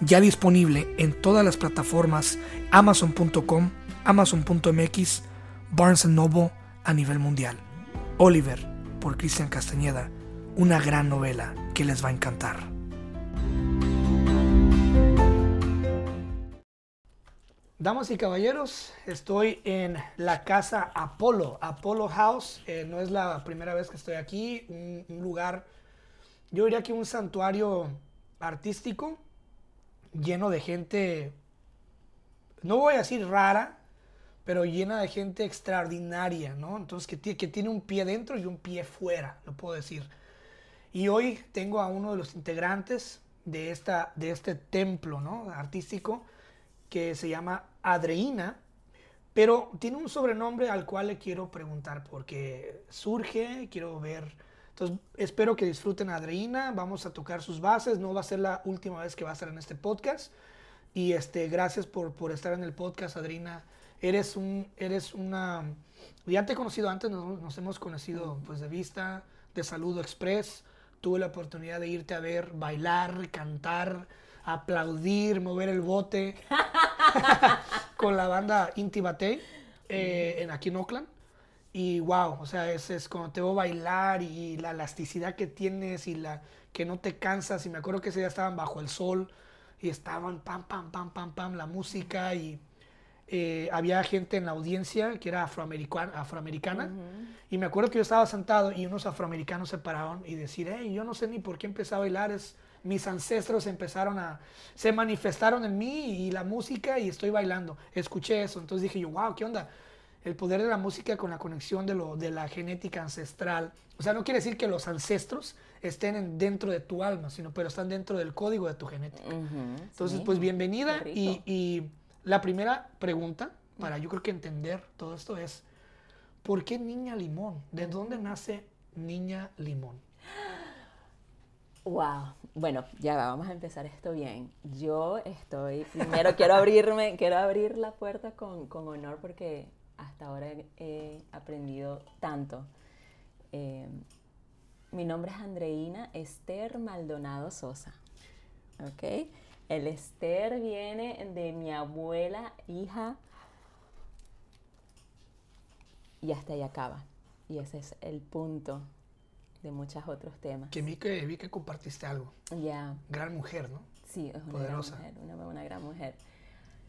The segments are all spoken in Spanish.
ya disponible en todas las plataformas amazon.com, amazon.mx, Barnes Noble a nivel mundial. Oliver, por Cristian Castañeda, una gran novela que les va a encantar. Damas y caballeros, estoy en la casa Apolo, Apollo House. Eh, no es la primera vez que estoy aquí, un, un lugar, yo diría que un santuario artístico lleno de gente, no voy a decir rara, pero llena de gente extraordinaria, ¿no? Entonces, que, que tiene un pie dentro y un pie fuera, lo puedo decir. Y hoy tengo a uno de los integrantes de, esta, de este templo, ¿no? Artístico, que se llama Adreina, pero tiene un sobrenombre al cual le quiero preguntar porque surge, quiero ver entonces, espero que disfruten a Adreina. Vamos a tocar sus bases. No va a ser la última vez que va a estar en este podcast. Y este, gracias por, por estar en el podcast, Adreina. Eres, un, eres una... Ya te he conocido antes, nos, nos hemos conocido pues de vista, de Saludo Express. Tuve la oportunidad de irte a ver, bailar, cantar, aplaudir, mover el bote con la banda Inti eh, en, aquí en Oakland. Y wow, o sea, es, es cuando te veo bailar y la elasticidad que tienes y la que no te cansas. Y me acuerdo que ese día estaban bajo el sol y estaban pam, pam, pam, pam, pam, la música y eh, había gente en la audiencia que era afroamericana, afroamericana y me acuerdo que yo estaba sentado y unos afroamericanos se pararon y decir, hey, yo no sé ni por qué empecé a bailar, es, mis ancestros empezaron a, se manifestaron en mí y la música y estoy bailando. Escuché eso, entonces dije yo, wow, ¿qué onda? El poder de la música con la conexión de, lo, de la genética ancestral. O sea, no quiere decir que los ancestros estén dentro de tu alma, sino pero están dentro del código de tu genética. Entonces, pues bienvenida. Y, y, la primera pregunta, para yo creo que entender todo esto es, ¿por qué Niña Limón? ¿De dónde nace Niña Limón? Wow, bueno, ya vamos a empezar esto bien. Yo estoy, primero quiero abrirme, quiero abrir la puerta con, con honor porque hasta ahora he aprendido tanto. Eh, mi nombre es Andreina Esther Maldonado Sosa. ¿Ok? El Esther viene de mi abuela, hija, y hasta ahí acaba. Y ese es el punto de muchos otros temas. Que vi que, vi que compartiste algo. Ya. Gran mujer, ¿no? Sí, es una Poderosa. gran mujer, una, una gran mujer.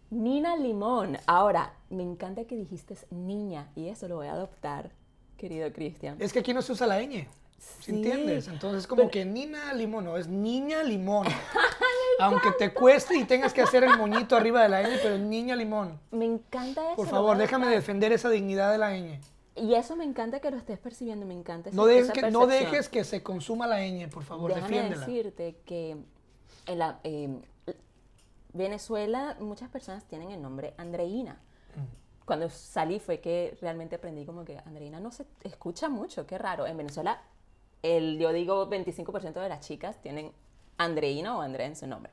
Nina Limón. Ahora, me encanta que dijiste niña y eso lo voy a adoptar, querido Cristian. Es que aquí no se usa la ñ. Sí. ¿Entiendes? Entonces, como que Nina Limón, no, es Niña Limón. Aunque te cueste y tengas que hacer el moñito arriba de la ñ, pero Niña Limón. Me encanta eso. Por favor, déjame defender esa dignidad de la ñ. Y eso me encanta que lo estés percibiendo, me encanta no dejes que, No dejes que se consuma la ñ, por favor, Déjame defiéndela. decirte que eh, Venezuela, muchas personas tienen el nombre Andreina. Mm. Cuando salí fue que realmente aprendí como que Andreina no se escucha mucho, qué raro. En Venezuela, el, yo digo 25% de las chicas tienen Andreina o Andrea en su nombre.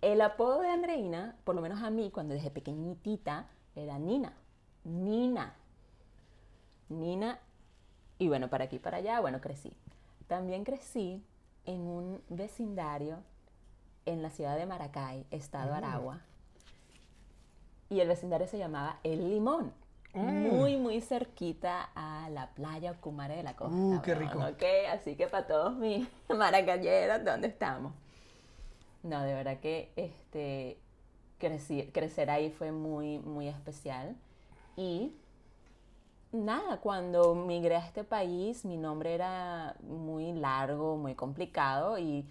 El apodo de Andreina, por lo menos a mí, cuando desde pequeñitita, era Nina. Nina. Nina. Y bueno, para aquí para allá, bueno, crecí. También crecí en un vecindario en la ciudad de Maracay, estado mm. Aragua. Y el vecindario se llamaba El Limón. Mm. Muy, muy cerquita a la playa Cumare de la Costa. Uh, qué rico. Así que para todos mis maracayeros, ¿dónde estamos? No, de verdad que este, crecer, crecer ahí fue muy, muy especial. Y nada, cuando migré a este país, mi nombre era muy largo, muy complicado y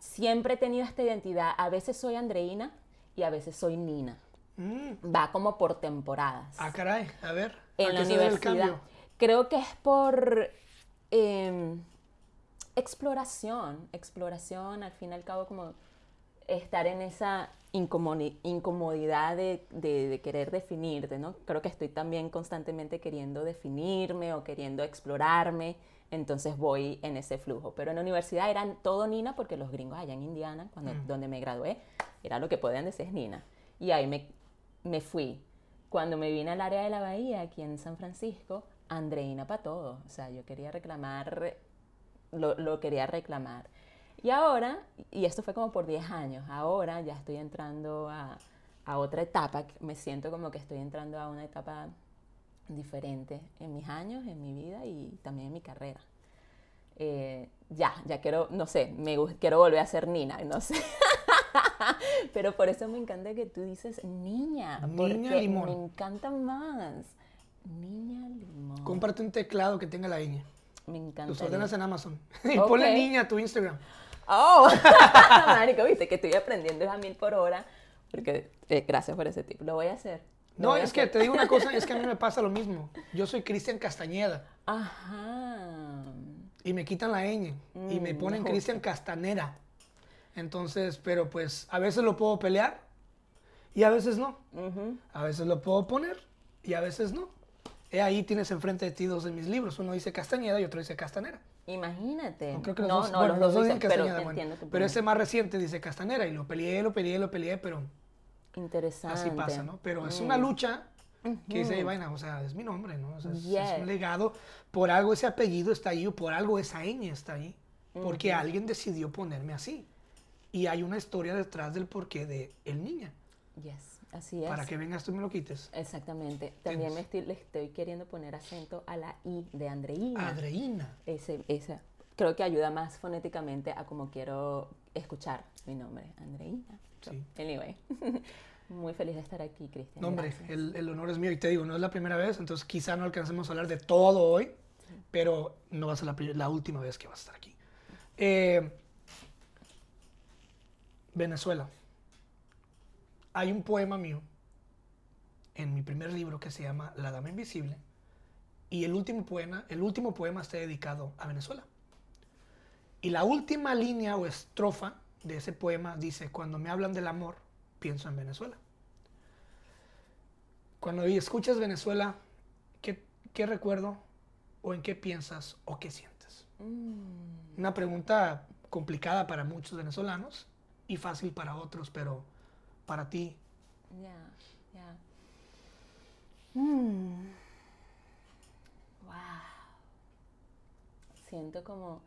siempre he tenido esta identidad. A veces soy Andreina y a veces soy Nina. Mm. Va como por temporadas. Ah, caray, a ver. En la universidad. Creo que es por em, exploración. Exploración, al fin y al cabo, como estar en esa incomodi- incomodidad de, de- de querer definirte, ¿no? Creo que estoy también constantemente queriendo definirme o queriendo explorarme, entonces voy en ese flujo. Pero en la universidad eran todo Nina porque los gringos allá en Indiana, cuando, donde me gradué, era lo que podían decir Nina. Y ahí me, me fui. Cuando me vine al área de la bahía, aquí en San Francisco, Andreina para todo. O sea, yo quería reclamar, lo, lo quería reclamar. Y ahora, y esto fue como por 10 años, ahora ya estoy entrando a, a otra etapa, me siento como que estoy entrando a una etapa diferente en mis años, en mi vida y también en mi carrera. Eh, ya, ya quiero, no sé, me quiero volver a ser Nina, no sé. Pero por eso me encanta que tú dices niña, Niña porque limón. me encanta más. Niña limón. Cómprate un teclado que tenga la ñ. me encanta. Los ordenas en Amazon. y Ok. ponle niña a tu Instagram. Oh, marico, viste que estoy aprendiendo a mil por hora. Porque, eh, gracias por ese tip. Lo voy a hacer. No, es que te digo una cosa, es que a mí me pasa lo mismo. Yo soy Cristian Castañeda Ajá. y me quitan la ñ y me Mm, ponen. Cristian Castanera. Entonces, pero pues a veces lo puedo pelear y a veces no. A veces lo puedo poner y a veces no. He ahí tienes enfrente de ti dos de mis libros. Uno dice Castañeda y otro dice Castanera. Imagínate. No, creo que los no, dos, no, bueno, los, los dos dicen, dicen pero Castañeda. bueno. pero ese más reciente dice Castanera y lo peleé, lo peleé, lo peleé, pero Interesante. así pasa, ¿no? Pero es Mm. una lucha que dice, vaina, o sea, es mi nombre, ¿no? O sea, es, es Yes. un legado. Por algo ese apellido está ahí o por algo esa ñ está ahí. Porque alguien decidió ponerme así. Y hay una historia detrás del porqué de el niña. Yes, así es. Para que vengas tú y me lo quites. Exactamente. También me estoy, le estoy queriendo poner acento a la I de Andreina. Adreína. Ese, ese, creo que ayuda más fonéticamente a como quiero escuchar mi nombre, Andreina. So, Sí. Anyway, muy feliz de estar aquí, Cristian. No, hombre, el, el honor es mío y te digo, no es la primera vez, entonces quizá no alcancemos a hablar de todo hoy, pero no va a ser la, la última vez que vas a estar aquí. Eh, Venezuela. Hay un poema mío en mi primer libro que se llama La Dama Invisible y el último poema, el último poema está dedicado a Venezuela. Y la última línea o estrofa de ese poema dice, cuando me hablan del amor, pienso en Venezuela. Cuando escuchas Venezuela, ¿qué, qué recuerdo o en qué piensas o qué sientes? Mm, Una pregunta complicada para muchos venezolanos y fácil para otros, pero para ti, ya, ya. Mm. Wow. Siento como,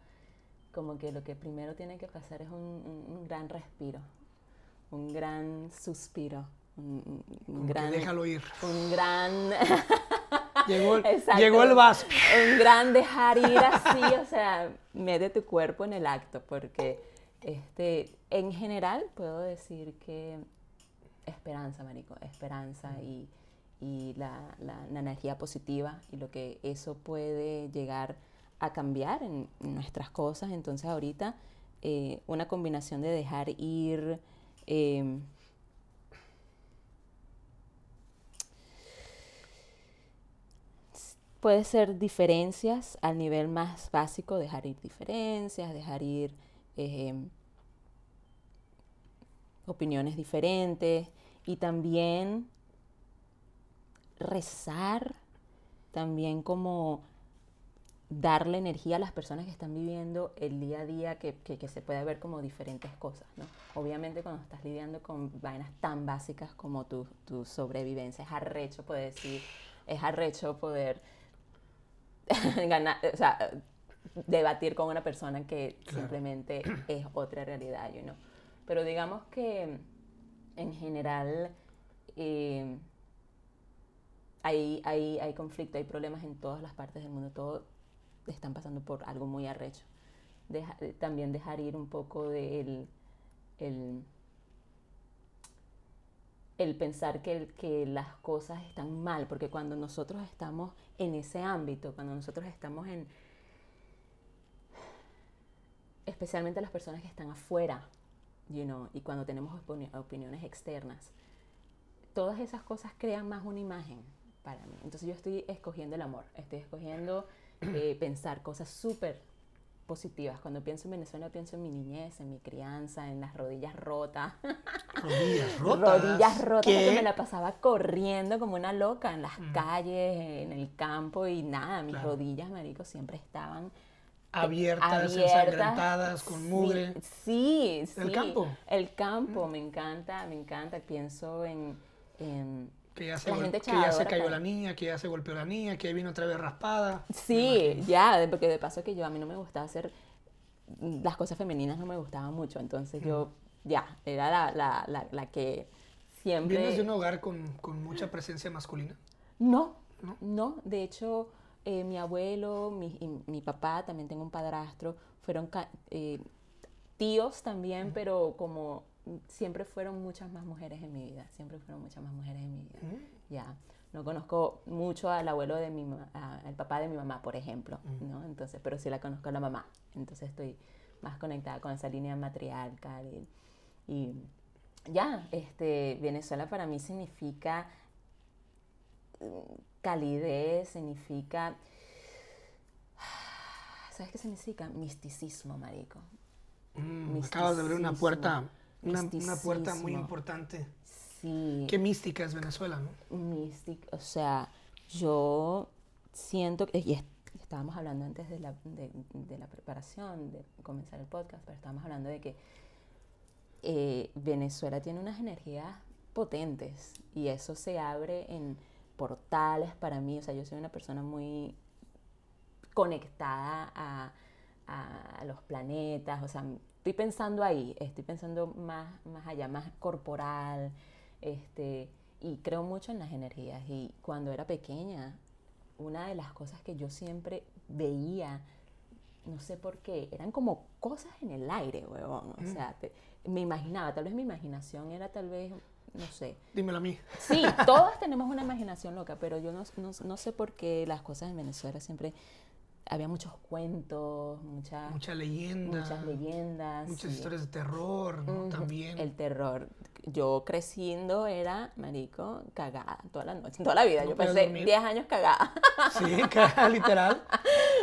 como que lo que primero tiene que pasar es un, un- un gran respiro, un gran suspiro, un, gran, déjalo ir. un gran Llegó, Exacto. llegó el vaso. un gran dejar ir así, o sea, mete tu cuerpo en el acto, porque este, en general puedo decir que esperanza, marico, esperanza y, y la, la- la energía positiva y lo que eso puede llegar a cambiar en nuestras cosas. Entonces ahorita eh, una combinación de dejar ir... em, puede ser diferencias al nivel más básico, dejar ir diferencias, dejar ir eh, opiniones diferentes y también rezar, también como darle energía a las personas que están viviendo el día a día, que, que- que se puede ver como diferentes cosas, ¿no? Obviamente cuando estás lidiando con vainas tan básicas como tu, tu sobrevivencia, es arrecho poder decir, es arrecho poder ganar, o sea, debatir con una persona que Claro. simplemente es otra realidad, you know. Pero digamos que en general eh, hay, hay, hay conflicto, hay problemas en todas las partes del mundo, todos están pasando por algo muy arrecho. Eh, también dejar ir un poco del el, pensar que, que las cosas están mal, porque cuando nosotros estamos en ese ámbito, cuando nosotros estamos en, especialmente las personas que están afuera, you know, y cuando tenemos opini- opiniones externas, todas esas cosas crean más una imagen para mí. Entonces yo estoy escogiendo el amor, estoy escogiendo eh, pensar cosas súper positivas. Cuando pienso en Venezuela, pienso en mi niñez, en mi crianza, en las rodillas rotas. Rodillas rotas. rodillas rotas, ¿Qué? porque me la pasaba corriendo como una loca en las calles, en el campo y nada, mis Claro. rodillas, marico, siempre estaban Abiertas, abiertas, ensangrentadas, con mugre. Sí, sí. ¿El campo? El campo, me encanta, me encanta. Pienso en... en- Que ya se, La gol- gente que ya se cayó la niña, que ya se golpeó la niña, que vino otra vez raspada. Sí, ya, porque de paso que yo a mí no me gustaba hacer las cosas femeninas no me gustaban mucho, entonces yo ya era la, la, la, la que siempre ¿Vienes de un hogar con, con mucha presencia masculina? no, ¿No? no, de hecho eh, mi abuelo, mi, y mi papá, también tengo un padrastro, fueron eh, tíos también, pero como siempre fueron muchas más mujeres en mi vida, siempre fueron muchas más mujeres en mi vida. Ya, no conozco mucho al abuelo de mi a- al papá de mi mamá, por ejemplo, ¿no? Entonces, pero sí la conozco a la mamá, entonces estoy más conectada con esa línea matriarcal y, y ya, este, Venezuela para mí significa calidez, significa... ¿Sabes qué significa? Misticismo, marico. Mm, acabas de abrir una puerta, una, una puerta muy importante. Sí. Qué mística es Venezuela, ¿no? Mystic, o sea, yo siento que, y es- estábamos hablando antes de la, de, de la preparación, de comenzar el podcast, pero estábamos hablando de que eh, Venezuela tiene unas energías potentes y eso se abre en portales para mí, o sea, yo soy una persona muy conectada a, a- los planetas, o sea, estoy pensando ahí, estoy pensando más, más allá, más corporal, este, y creo mucho en las energías. Y cuando era pequeña, una de las cosas que yo siempre veía, no sé por qué, eran como cosas en el aire, huevón. O sea, te- me imaginaba, tal vez mi imaginación era tal vez, no sé, Dímelo a mí. Sí, todos tenemos una imaginación loca, pero yo no, no- no sé por qué las cosas en Venezuela siempre había muchos cuentos, mucha- Mucha leyenda. muchas leyendas. Muchas historias de terror, También. El terror. Yo creciendo era, marico, cagada toda la noche, toda la vida. No yo pasé dormir. 10 años cagada. Sí, ca- literal.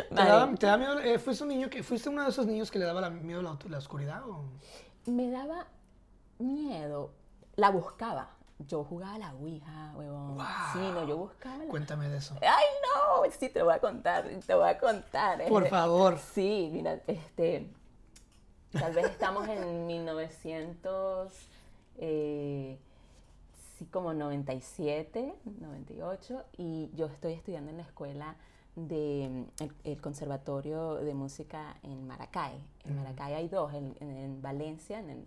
¿Te daba, te daba miedo? eh, ¿Fuiste un niño que fuiste uno de esos niños que le daba la- miedo la, la oscuridad? O? Me daba miedo. La buscaba. Yo jugaba a la Ouija, huevón. Sí, no, yo buscaba la... Cuéntame de eso. Ay, no, sí, te lo voy a contar, te voy a contar. Por Este, favor. Sí, mira, este, tal vez estamos en 1900, eh, sí, como 97, 98, y yo estoy estudiando en la escuela de mm, el, el Conservatorio de Música en Maracay. En Maracay hay dos, en, en- en Valencia, en, el-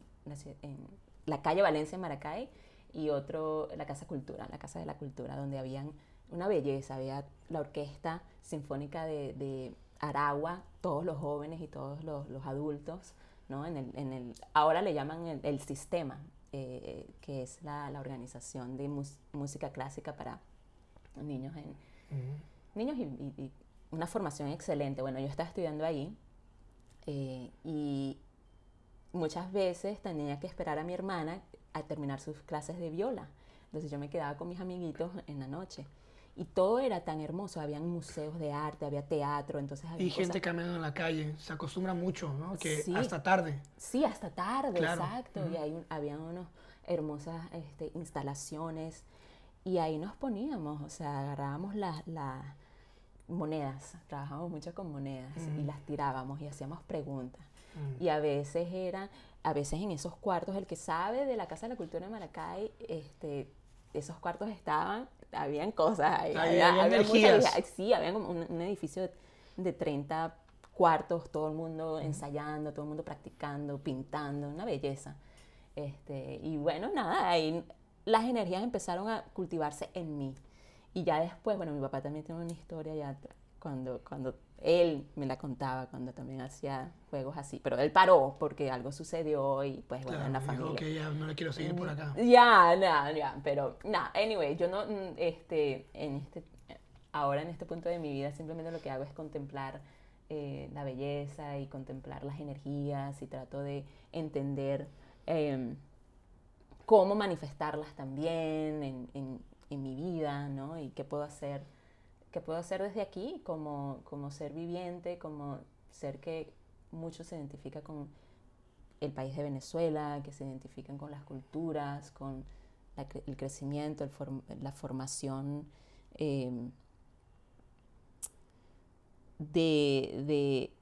en la calle Valencia en Maracay, y otro, la Casa Cultura, la Casa de la Cultura, donde habían una belleza, había la Orquesta Sinfónica de, de Aragua, todos los jóvenes y todos los, los adultos, ¿no? En el, en el, ahora le llaman el, el sistema, eh, que es la, la organización de mus- música clásica para niños en, niños y, y- y una formación excelente. Bueno, yo estaba estudiando ahí eh, y muchas veces tenía que esperar a mi hermana a terminar sus clases de viola. Entonces yo me quedaba con mis amiguitos en la noche. Y todo era tan hermoso. Habían museos de arte, había teatro, entonces había Y gente cosas- caminando en la calle. Se acostumbra mucho, ¿no? Que Sí. hasta tarde. Sí, hasta tarde, Claro. exacto. Y ahí habían unas hermosas este, instalaciones. Y ahí nos poníamos, o sea, agarrábamos las las monedas, trabajábamos mucho con monedas y las tirábamos y hacíamos preguntas. Y a veces era, a veces en esos cuartos, el que sabe de la Casa de la Cultura de Maracay, este, esos cuartos estaban, habían cosas ahí. Ahí había mucha energías. energía. Sí, había como un, un edificio de, de 30 cuartos, todo el mundo ensayando, todo el mundo practicando, pintando, una belleza. Este, y bueno, nada, ahí las energías empezaron a cultivarse en mí. Y ya después, bueno, mi papá también tiene una historia ya cuando, cuando él me la contaba, cuando también hacía juegos así, pero él paró porque algo sucedió y pues bueno, Claro, en la familia. "Ok, ya no le quiero seguir por acá. Ya, ya, ya, pero nada, anyway, yo no, mm, este, en este, ahora en este punto de mi vida simplemente lo que hago es contemplar eh, la belleza y contemplar las energías y trato de entender em, cómo manifestarlas también en, en- en mi vida, ¿no? Y qué puedo hacer, qué puedo hacer desde aquí como, como ser viviente, como ser que mucho se identifica con el país de Venezuela, que se identifican con las culturas, con el crecimiento, la formación em, de,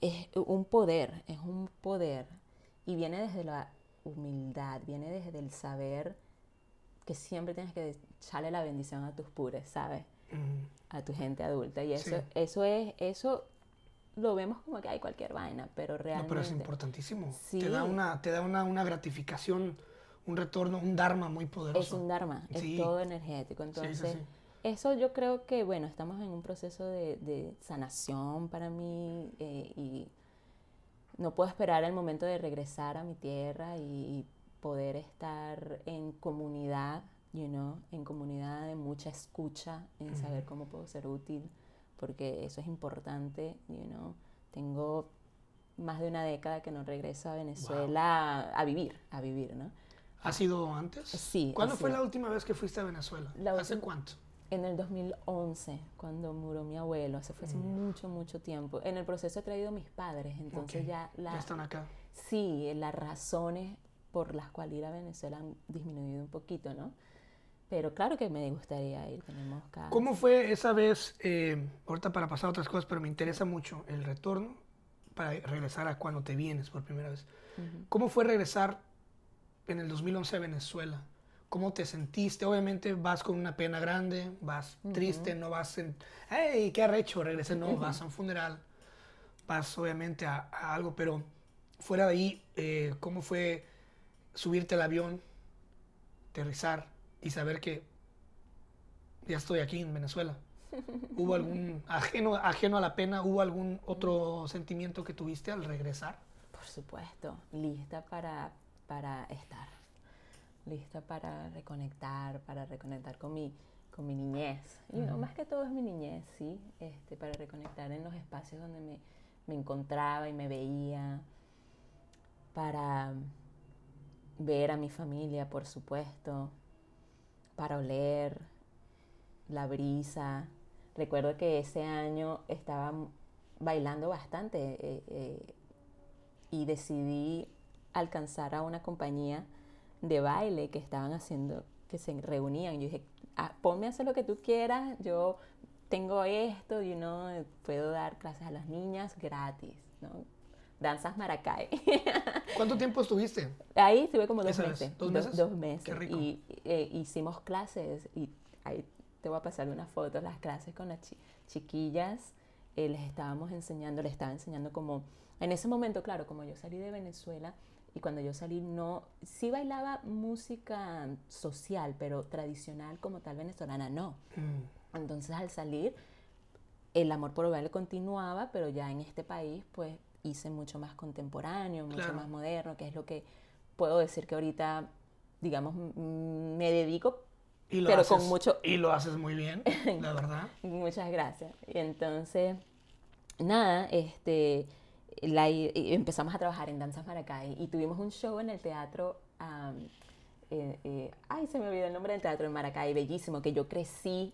es un poder, es un poder y viene desde la humildad, viene desde el saber que siempre tienes que echarle la bendición a tus pures, ¿sabes? A tu gente adulta. Y eso, eso es, eso lo vemos como que hay cualquier vaina, pero realmente... No, pero es importantísimo. Te da, una, te da una, una, gratificación, un retorno, un dharma muy poderoso. Es un dharma, es todo energético. Entonces, eso yo creo que, bueno, estamos en un proceso de, de sanación para mí eh, y no puedo esperar el momento de regresar a mi tierra y, poder estar en comunidad, you know, en comunidad de mucha escucha, en saber cómo puedo ser útil porque eso es importante, you know. Tengo más de una década que no regreso a Venezuela a, vivir, a vivir, ¿no? ¿Ha sido antes? Sí. ¿Cuándo fue la última vez que fuiste a Venezuela? ¿Hace cuánto? En el 2011, cuando murió mi abuelo, hace fue hace mm. mucho, mucho tiempo. En el proceso he traído a mis padres, entonces ya... La, ya están acá. Sí, las razones por las cuales ir a Venezuela han disminuido un poquito, ¿no? Pero claro que me gustaría ir, tenemos ¿Cómo fue esa vez, eh, ahorita para pasar a otras cosas, pero me interesa mucho el retorno para regresar a cuando te vienes por primera vez? ¿Cómo fue regresar en el 2011 a Venezuela? ¿Cómo te sentiste? Obviamente vas con una pena grande, vas triste, no vas en, hey, qué arrecho, regresé, no, vas a un funeral, vas obviamente a, algo, pero fuera de ahí, eh, ¿cómo fue subirte al avión, aterrizar? y saber que ya estoy aquí en Venezuela. ¿Hubo algún, ajeno, ajeno a la pena, hubo algún otro sentimiento que tuviste al regresar? Por supuesto, lista para, para estar, lista para reconectar, para reconectar con mi, con mi niñez. Y no, más que todo es mi niñez, ¿sí? Este, para reconectar en los espacios donde me, me encontraba y me veía, para ver a mi familia, por supuesto, para oler la brisa. Recuerdo que ese año estaba bailando bastante eh, eh, y decidí alcanzar a una compañía de baile que estaban haciendo, que se reunían. Yo dije, ah, ponme a hacer lo que tú quieras, yo tengo esto, you puedo dar clases a las niñas gratis, ¿no? Danzas Maracay. ¿Cuánto tiempo estuviste? Ahí estuve como dos meses. ¿Dos meses? Dos, meses. Y eh, hicimos clases y ahí te voy a pasar unas fotos, las clases con las chiquillas. Eh, les estábamos enseñando, les estaba enseñando como... En ese momento, claro, como yo salí de Venezuela y cuando yo salí no... Sí bailaba música social, pero tradicional como tal venezolana, no. Mm. Entonces al salir, el amor por el baile continuaba, pero ya en este país, pues hice mucho más contemporáneo, mucho más moderno, que es lo que puedo decir que ahorita, digamos, me dedico, y pero con mucho... Y lo haces muy bien, la verdad. Muchas gracias. Y entonces, nada, este, la, empezamos a trabajar en Danzas Maracay y tuvimos un show en el teatro... Eh, eh, ay, se me olvidó el nombre del teatro en Maracay, bellísimo, que yo crecí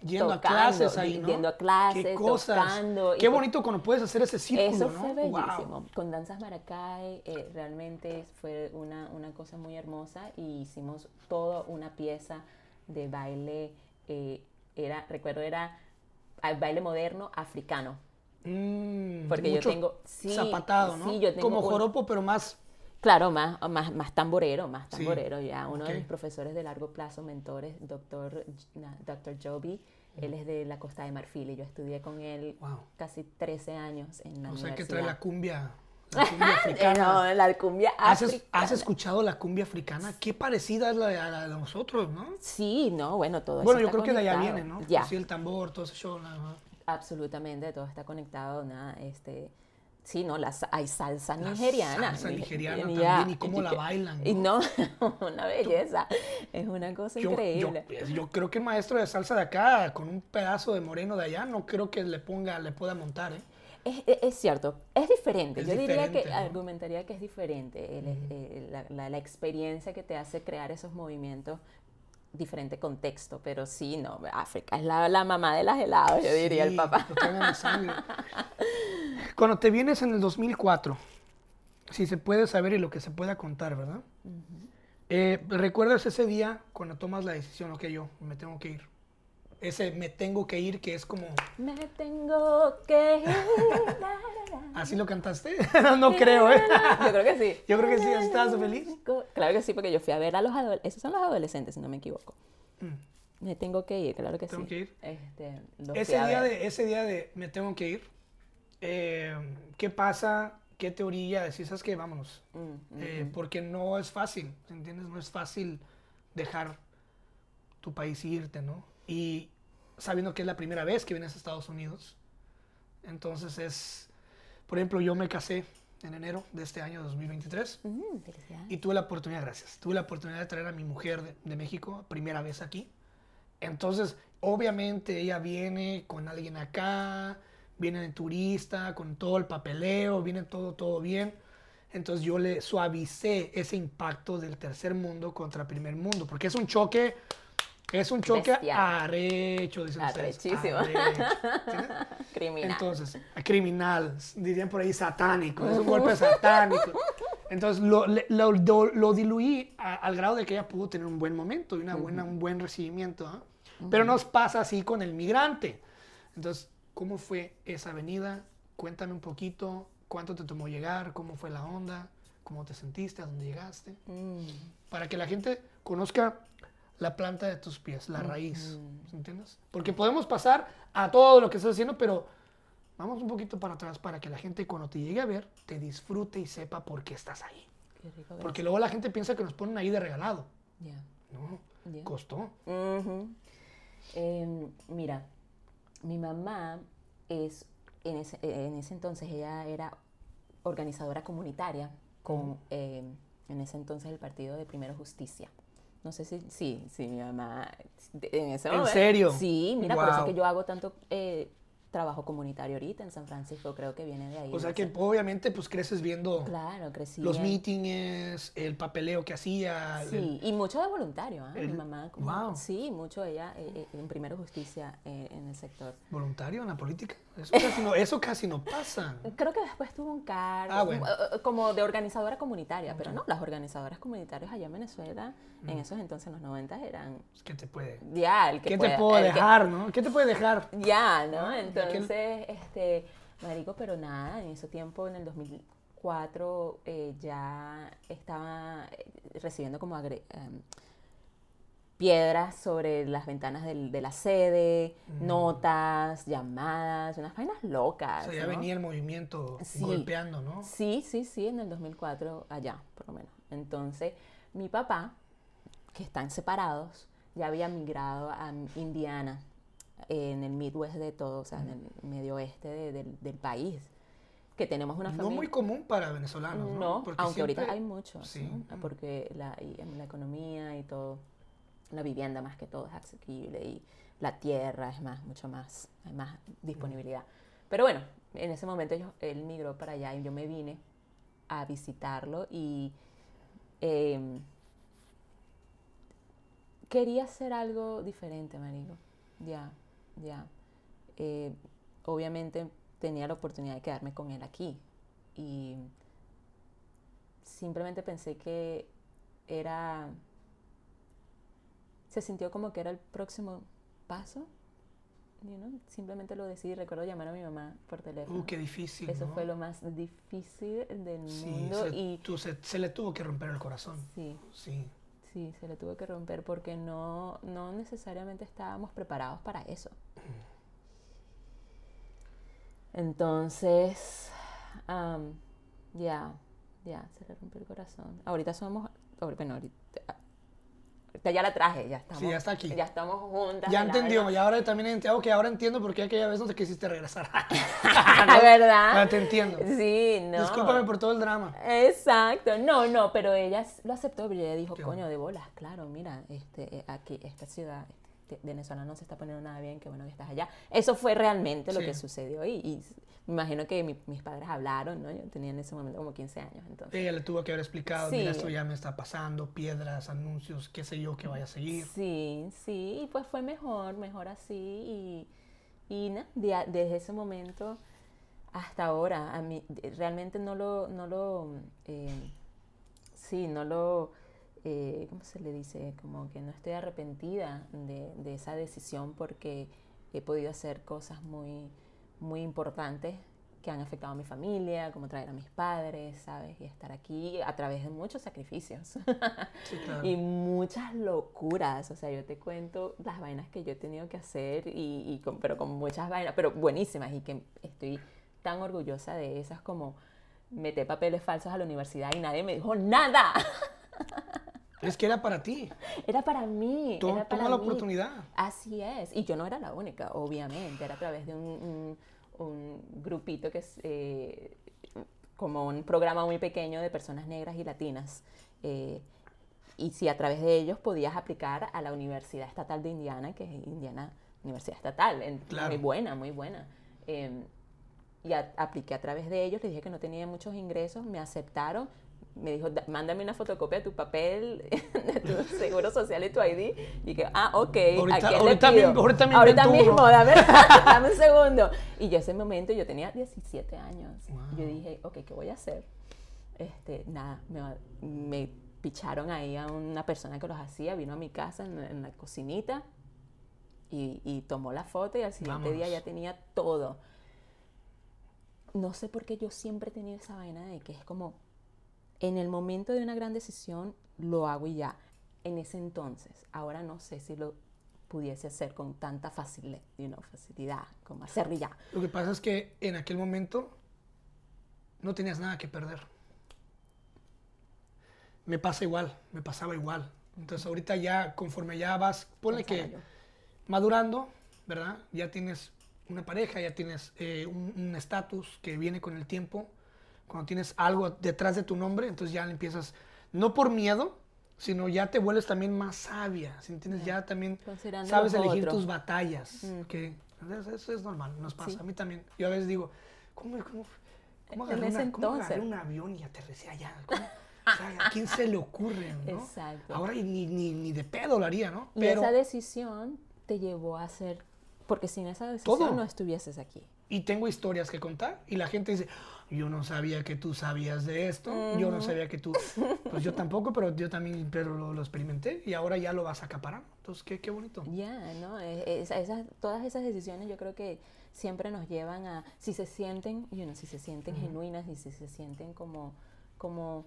Yendo a clases ahí, ¿no? Yendo a clases, Qué cosas. tocando. Qué bonito cuando puedes hacer ese círculo, Eso fue bellísimo. Con Danzas Maracay eh, realmente fue una, una, cosa muy hermosa y hicimos toda una pieza de baile, eh, era, recuerdo, era baile moderno africano. Mm, Porque yo tengo... Sí, zapatado, ¿no? Sí, yo tengo Como joropo, pero más Claro, más, más, más tamborero, más tamborero. ya uno de mis profesores de largo plazo, mentores, doctor, doctor Joby, él es de la Costa de Marfil y yo estudié con él casi 13 años en la universidad. O sea, que trae la cumbia, la cumbia africana. no, la cumbia africana. ¿Has, escuchado la cumbia africana? Qué parecida es la de, la de nosotros, ¿no? Sí, no, bueno, todo Bueno, yo creo que de allá viene, ¿no? Ya. Sí, el tambor, todo ese show. Absolutamente, todo está conectado, nada, este Sí, no, las, hay salsa nigeriana. Salsa nigeriana también, y cómo la bailan. Y no, una belleza. Es una cosa increíble. Pues, yo, creo que el maestro de salsa de acá, con un pedazo de moreno de allá, no creo que le ponga, le pueda montar, ¿eh? Es, es, cierto, es diferente. Yo diría que argumentaría que es diferente eh, la, la, experiencia que te hace crear esos movimientos diferente contexto, pero sí, no, África es la, la mamá de las helados, yo diría el papá. Cuando te vienes en el 2004, si se puede saber y lo que se pueda contar, ¿verdad? Eh, ¿Recuerdas ese día cuando tomas la decisión, ok, yo me tengo que ir? Ese me tengo que ir, que es como... Me tengo que ir. ¿Así lo cantaste? no creo, ¿eh? Yo creo que sí. Yo creo que sí, ¿estás feliz? Claro que sí, porque yo fui a ver a los adolescentes. Esos son los adolescentes, si no me equivoco. Mm. Me tengo que ir, claro que ¿Tengo sí. que ir? Este, Ese día, de, ese día de me tengo que ir, eh, ¿qué pasa? ¿Qué te orilla? Decir, ¿sabes qué? Vámonos. Mm, Eh, porque no es fácil, ¿entiendes? No es fácil dejar tu país y irte, ¿no? Y sabiendo que es la primera vez que vienes a Estados Unidos. Entonces es, por ejemplo, yo me casé en enero de este año 2023 mm, y tuve la oportunidad, gracias, tuve la oportunidad de traer a mi mujer de, de México, primera vez aquí. Entonces, obviamente ella viene con alguien acá, viene de turista, con todo el papeleo, viene todo, todo bien. Entonces yo le suavicé ese impacto del tercer mundo contra primer mundo, porque es un choque, es un choque Bestial. arrecho, dicen ustedes. Arrechísimo. arrecho, ¿entiendes? Criminal. Entonces, criminal, dirían por ahí satánico, es un golpe satánico. Entonces lo, lo, lo- lo diluí a- al grado de que ella pudo tener un buen momento y una buena, un buen recibimiento. ¿ah? Pero nos pasa así con el migrante. Entonces, ¿cómo fue esa avenida? Cuéntame un poquito, cuánto te tomó llegar, cómo fue la onda, cómo te sentiste, a dónde llegaste, Mm, para que la gente conozca la planta de tus pies, la raíz, ¿entiendes? Porque podemos pasar a todo lo que estás haciendo, pero vamos un poquito para atrás para que la gente cuando te llegue a ver te disfrute y sepa por qué estás ahí. qué rico. Porque luego la gente piensa que nos ponen ahí de regalado. Ya. No, Ya. costó. Ujú. Em, mira, mi mamá es, en ese, en ese entonces ella era organizadora comunitaria con, em, en ese entonces, el partido de Primero Justicia. No sé si, sí, sí, mi mamá, en ese ¿En momento- serio? Sí, mira, por eso es que yo hago tanto eh, trabajo comunitario ahorita en San Francisco, creo que viene de ahí. O sea que obviamente pues creces viendo Claro, crecí. los mítines, el papeleo que hacía. el- Sí, y mucho de voluntario, ¿ah? Mi mamá. como- Wow. Sí, mucho ella eh, eh, en Primero Justicia eh, en el sector. voluntario en la política. Eso casi no, eso casi no pasa. Creo que después tuvo un cargo Ah, bueno. eh, eh, como de organizadora comunitaria, pero no, las organizadoras comunitarias allá en Venezuela, Mm. en esos entonces, en los 90, eran ¿Qué te puede, ya el que ¿qué pueda- te puedo que- dejar, no? ¿Qué te puede dejar? ya, ¿no? Ah, de aquel- Entonces, este, marico, pero nada, en ese tiempo, en el 2004, eh, ya estaba eh, recibiendo como agre- em, piedras sobre las ventanas del- de la sede, notas, llamadas, unas vainas locas. O sea, ya ¿no? venía el movimiento Sí. golpeando, ¿no? Sí, sí, sí, en el 2004, allá, por lo menos. Entonces, mi papá, que están separados, ya había migrado a Indiana, en el Midwest de todo, o sea, en el medio oeste de- del, del país, que tenemos una No familia... muy común para venezolanos, ¿no? No, Porque aunque ahorita hay muchos, Sí. ¿no? porque la, y, la economía y todo, la vivienda más que todo es asequible y la tierra es más, mucho más, hay más disponibilidad. Pero bueno, en ese momento yo- él migró para allá y yo me vine a visitarlo y em, quería hacer algo diferente, marico. Ya, ya. Eh, obviamente tenía la oportunidad de quedarme con él aquí y simplemente pensé que era se sintió como que era el próximo paso you know, simplemente lo decidí recuerdo llamar a mi mamá por teléfono Uh, qué difícil, eso ¿no? fue lo más difícil del Sí, mundo se, y tú- se, se le tuvo que romper el corazón. sí Sí. sí se le tuvo que romper porque no no necesariamente estábamos preparados para eso entonces am, ya ya se le rompió el corazón ahorita somos bueno ahorita ya la traje ya estamos ya está aquí. ya estamos juntas Ya entendió, ya ahora también entiendo, ok, ahora entiendo por qué aquella vez no te quisiste regresar. ¿La verdad? Ahora te entiendo. Sí, no. Discúlpame por todo el drama. Exacto, no, no, pero ella lo aceptó, pero ella dijo, Qué coño, de bolas, claro, mira, este, eh, aquí, esta ciudad este, Venezuela no se está poniendo nada bien, qué bueno que estás allá. Eso fue realmente lo Sí. que sucedió y, y me imagino que mi- mis padres hablaron, ¿no? Yo tenía en ese momento como 15 años, entonces. Ella le tuvo que haber explicado, Sí. mira, esto ya me está pasando, piedras, anuncios, qué sé yo, que vaya a seguir. Sí, sí, y pues fue mejor, mejor así y, y na, de a- desde ese momento hasta ahora, a mí realmente no lo, no lo, eh, sí, no lo, eh, ¿cómo se le dice? Como que no estoy arrepentida de, de, esa decisión porque he podido hacer cosas muy, muy importantes que han afectado a mi familia, como traer a mis padres, ¿sabes? Y estar aquí a través de muchos sacrificios Sí, claro. y muchas locuras. O sea, yo te cuento las vainas que yo he tenido que hacer, y, y con- pero con muchas vainas, pero buenísimas y que estoy tan orgullosa de esas como meter papeles falsos a la universidad y nadie me dijo nada. Es que era para ti. Era para mí. To- era para toma la mí. oportunidad. Así es. Y yo no era la única, obviamente. Era a través de un, un- un grupito que es eh, como un programa muy pequeño de personas negras y latinas. Eh, y si a través de ellos podías aplicar a la Universidad Estatal de Indiana, que es Indiana Universidad Estatal, en- Claro. muy buena, muy buena. Eh, y a- apliqué a través de ellos, les dije que no tenía muchos ingresos, me aceptaron, me dijo, "Da- mándame una fotocopia de tu papel, de tu seguro social y tu ID, y que, ah, ok, Ahorita- ¿a quién le ahorita pido? mismo- ahorita ahorita mismo, dame, dame un segundo. Y yo ese momento, yo tenía 17 años, y yo Wow. dije, ok, ¿qué voy a hacer? Este, nada, me, me picharon ahí a una persona que los hacía, vino a mi casa en, en la cocinita, y, y tomó la foto y al siguiente día Vámonos. ya tenía todo. No sé por qué yo siempre he tenido esa vaina de que es como, en el momento de una gran decisión, lo hago y ya. En ese entonces, ahora no sé si lo pudiese hacer con tanta facilidad, you know, facilidad, como hacerlo y ya. Lo que pasa es que en aquel momento no tenías nada que perder. Me pasa igual, me pasaba igual. Entonces ahorita ya, conforme ya vas, ponle Pensaba que yo. madurando, ¿verdad? Ya tienes una pareja, ya tienes eh, un un estatus que viene con el tiempo. Cuando tienes algo detrás de tu nombre, entonces ya empiezas, no por miedo, sino ya te vuelves también más sabia, ¿sí entiendes? Ya también sabes elegir otros. tus batallas, Mm. eso, eso es normal, nos pasa. Sí. A mí también. Yo a veces digo, ¿cómo, cómo, cómo En agarré, ese una- cómo agarré un avión y aterricé allá? O sea, ¿A quién se le ocurre, no? Exacto. Ahora ni, ni, ni de pedo lo haría, ¿no? Y esa decisión te llevó a hacer, porque sin esa decisión Todo. no estuvieses aquí. Y tengo historias que contar y la gente dice, yo no sabía que tú sabías de esto, yo no sabía que tú, pues yo tampoco, pero yo también pero lo, lo experimenté y ahora ya lo vas a acaparar. Entonces, qué, qué bonito. Ya, ¿no? E- esa- esas- todas esas decisiones yo creo que siempre nos llevan a, si se sienten, you know, si se sienten genuinas y si se sienten como, como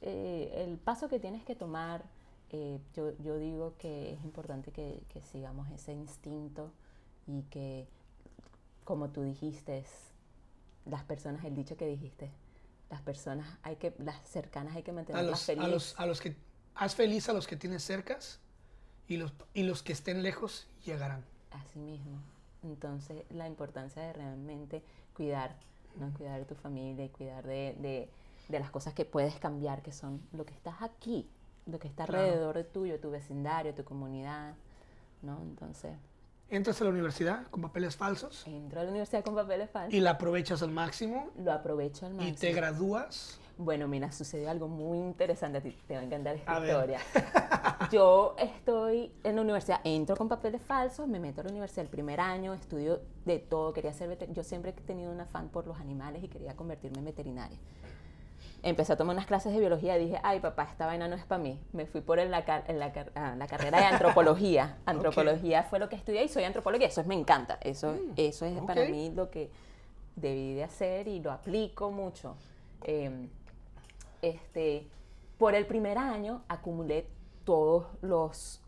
eh, el paso que tienes que tomar, eh, yo, yo digo que es importante que, que sigamos ese instinto y que, como tú dijiste, las personas, el dicho que dijiste, las personas, hay que, las cercanas hay que A mantenerlas los, a, felices. los, a los que, haz feliz a los que tienes cercas y los, y los que estén lejos llegarán. Así mismo. Entonces, la importancia de realmente cuidar, ¿no? Cuidar de tu familia y cuidar de, de- de las cosas que puedes cambiar, que son lo que estás aquí, lo que está Claro. alrededor de tuyo, tu vecindario, tu comunidad, ¿no? Entonces, Entras a la universidad con papeles falsos entro a la universidad con papeles falsos, y la aprovechas al máximo lo aprovecho al y máximo. te gradúas. Bueno, mira, sucedió algo muy interesante a ti, te va a encantar esta A historia. Yo estoy en la universidad, entro con papeles falsos, me meto a la universidad el primer año, estudio de todo, quería ser yo siempre he tenido un afán por los animales y quería convertirme en veterinaria. Empecé a tomar unas clases de biología y dije, ay papá, esta vaina no es para mí. Me fui por en la, car- en la, car- ah, la carrera de antropología. Antropología fue lo que estudié y soy antropóloga y eso es- me encanta. Eso, Mm, eso es para ok. mí lo que debí de hacer y lo aplico mucho. Em, este, por el primer año acumulé todos los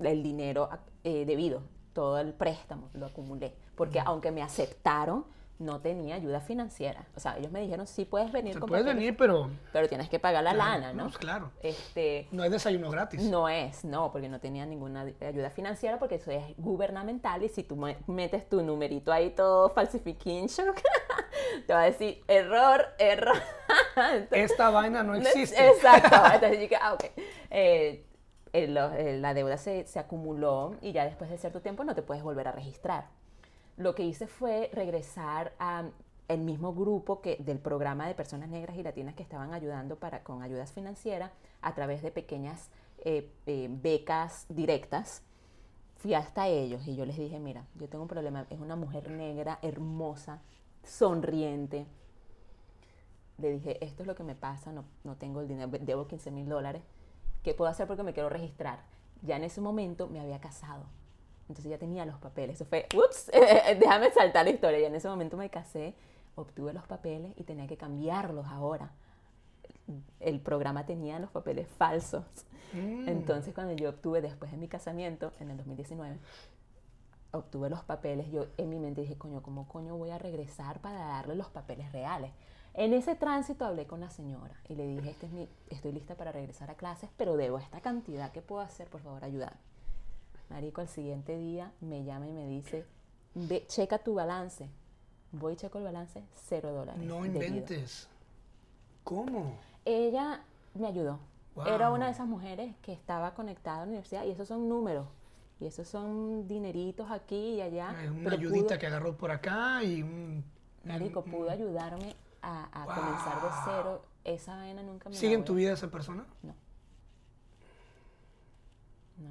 el dinero eh, debido, todo el préstamo lo acumulé, porque aunque me aceptaron, no tenía ayuda financiera. O sea, ellos me dijeron, sí puedes venir Se puedes venir, pero pero tienes que pagar la Claro, lana, ¿no? pues claro. Este, no hay desayuno gratis. no es, no, porque no tenía ninguna ayuda financiera porque eso es gubernamental y si tú me- metes tu numerito ahí todo falsification, te va a decir error, error. Entonces, Esta vaina no es- existe. Exacto. Entonces dije, ah, ok. Eh, la deuda se, se acumuló y ya después de cierto tiempo no te puedes volver a registrar. Lo que hice fue regresar a el mismo grupo que del programa de personas negras y latinas que estaban ayudando para, con ayudas financieras a través de pequeñas eh, eh, becas directas. Fui hasta ellos y yo les dije, mira, yo tengo un problema, es una mujer negra, hermosa, sonriente. Le dije, esto es lo que me pasa, no, no tengo el dinero, debo 15 mil dólares. ¿Qué puedo hacer porque me quiero registrar? Ya en ese momento me había casado. Entonces ya tenía los papeles. Eso fue, ups, déjame saltar la historia. Ya en ese momento me casé, obtuve los papeles y tenía que cambiarlos ahora. El programa tenía los papeles falsos. Mm. Entonces cuando yo obtuve después de mi casamiento, en el 2019, obtuve los papeles, yo en mi mente dije, coño, ¿cómo coño voy a regresar para darle los papeles reales? En ese tránsito hablé con la señora y le dije, este es mi, estoy lista para regresar a clases, pero debo esta cantidad, ¿qué puedo hacer? Por favor, ayúdame. Marico, al siguiente día me llama y me dice, ve, checa tu balance. Voy y checo el balance, cero dólares. No inventes. ¿Cómo? Ella me ayudó. Era una de esas mujeres que estaba conectada a la universidad y esos son números. Y esos son dineritos aquí y allá. Eh, Una pero ayudita pudo- que agarró por acá y un... Marico, un- pudo ayudarme a, a comenzar de cero. Esa vaina nunca me ¿Sigue en tu vida esa persona? No. No.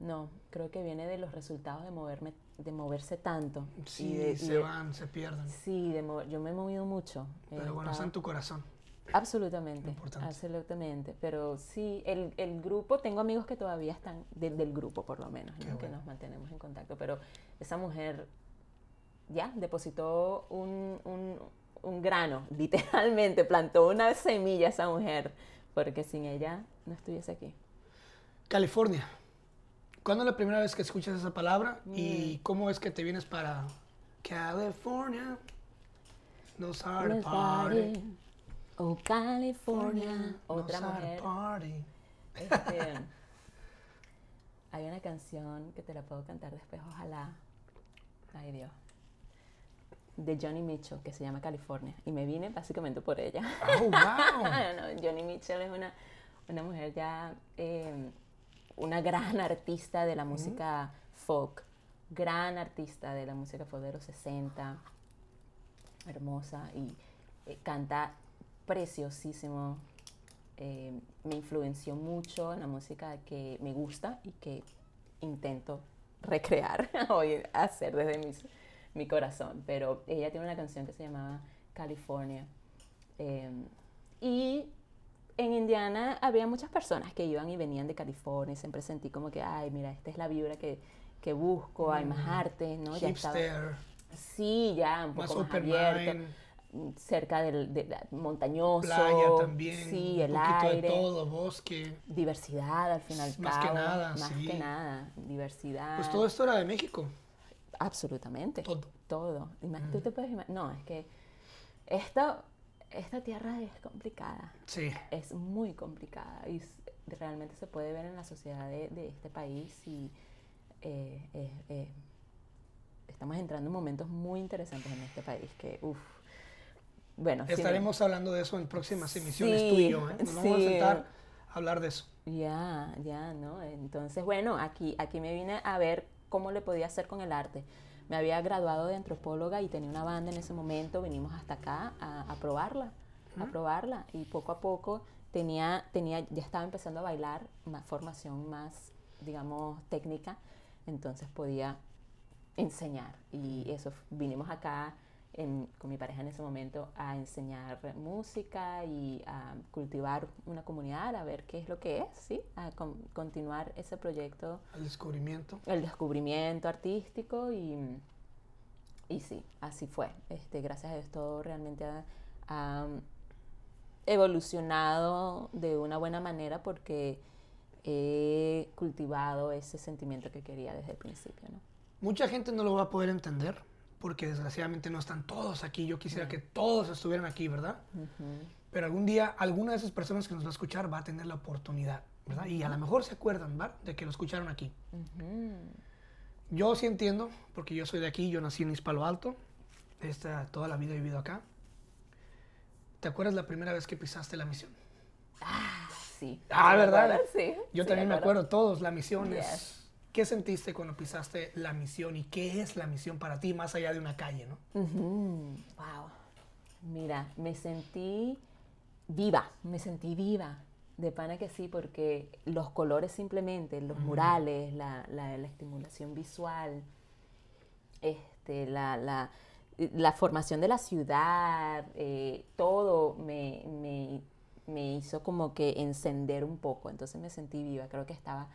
No, creo que viene de los resultados de moverme, de moverse tanto. y Sí, y se de- van, se pierden. Sí, de mover- yo me he movido mucho. Pero bueno, está en tu corazón. Absolutamente, Importante. absolutamente. Pero sí, el, el grupo, tengo amigos que todavía están de- del grupo, por lo menos, ¿no? Qué que bueno. nos mantenemos en contacto. Pero esa mujer ya depositó un, un- un grano, literalmente, plantó una semilla esa mujer, porque sin ella no estuviese aquí. California. ¿Cuándo es la primera vez que escuchas esa palabra? Mm. ¿Y cómo es que te vienes para California? Are Let's party. Oh, California. Otra are mujer. party. Este, hay una canción que te la puedo cantar después, ojalá. Ay, Dios. De Johnny Mitchell, que se llama California. Y me vine básicamente por ella. Oh, wow. No, Johnny Mitchell es una, una mujer ya, eh, una gran artista de la música folk. Gran artista de la música folk de los 60. Hermosa. Y eh, canta preciosísimo. Eh, me influenció mucho en la música que me gusta y que intento recrear o hacer desde mis- mi corazón. Pero ella tiene una canción que se llamaba California. Eh, y en Indiana había muchas personas que iban y venían de California y siempre sentí como que, ay, mira, esta es la vibra que, que busco, hay más arte, ¿no? Ya estaba- Hipster, Sí, ya un más poco más, open abierto, mind, mm, cerca del montañoso, playa también, sí, un el poquito aire, de todo, bosque. diversidad al fin y al Más que nada, más sí. que nada, diversidad, Pues todo esto era de México. absolutamente, Todo. todo. Ima- ¿Tú te puedes imaginar? No, es que esta, esta tierra es complicada, Sí. es muy complicada y realmente se puede ver en la sociedad de, de este país y eh, eh, eh, estamos entrando en momentos muy interesantes en este país que, uff, bueno, sí me- Estaremos hablando de eso en próximas emisiones tú y Sí, yo. ¿eh? Vamos a sí. sentar a hablar de eso. Ya, ya, ¿no? Entonces, bueno, aquí, aquí me vine a ver cómo le podía hacer con el arte. Me había graduado de antropóloga y tenía una banda en ese momento, vinimos hasta acá a, a probarla, a probarla. Y poco a poco tenía, tenía, ya estaba empezando a bailar, más formación más, digamos, técnica, entonces podía enseñar. Y eso, vinimos acá en- con mi pareja en ese momento a enseñar música y a cultivar una comunidad, a ver qué es lo que es, ¿sí? A con- continuar ese proyecto, El descubrimiento. el descubrimiento artístico y, y sí, así fue. Este, gracias a Dios todo realmente ha, ha evolucionado de una buena manera porque he cultivado ese sentimiento que quería desde el principio, ¿no? Mucha gente no lo va a poder entender porque desgraciadamente no están todos aquí. Yo quisiera que todos estuvieran aquí, ¿verdad? Pero algún día alguna de esas personas que nos va a escuchar va a tener la oportunidad, ¿verdad? Y a lo mejor se acuerdan, ¿verdad? De que lo escucharon aquí. Yo sí entiendo, porque yo soy de aquí, yo nací en Palo Alto, esta, toda la vida he vivido acá. ¿Te acuerdas la primera vez que pisaste la misión? Sí. Ah, ¿Me ¿verdad? Sí. Yo sí, también me acuerdo. acuerdo, todos, la misión es... ¿Qué sentiste cuando pisaste la misión y qué es la misión para ti más allá de una calle, no? Wow. Mira, me sentí viva, me sentí viva. De pana que sí, porque los colores simplemente, los murales, la, la- la estimulación visual, este, la, la- la formación de la ciudad, eh, todo me, me, me hizo como que encender un poco, entonces me sentí viva, creo que estaba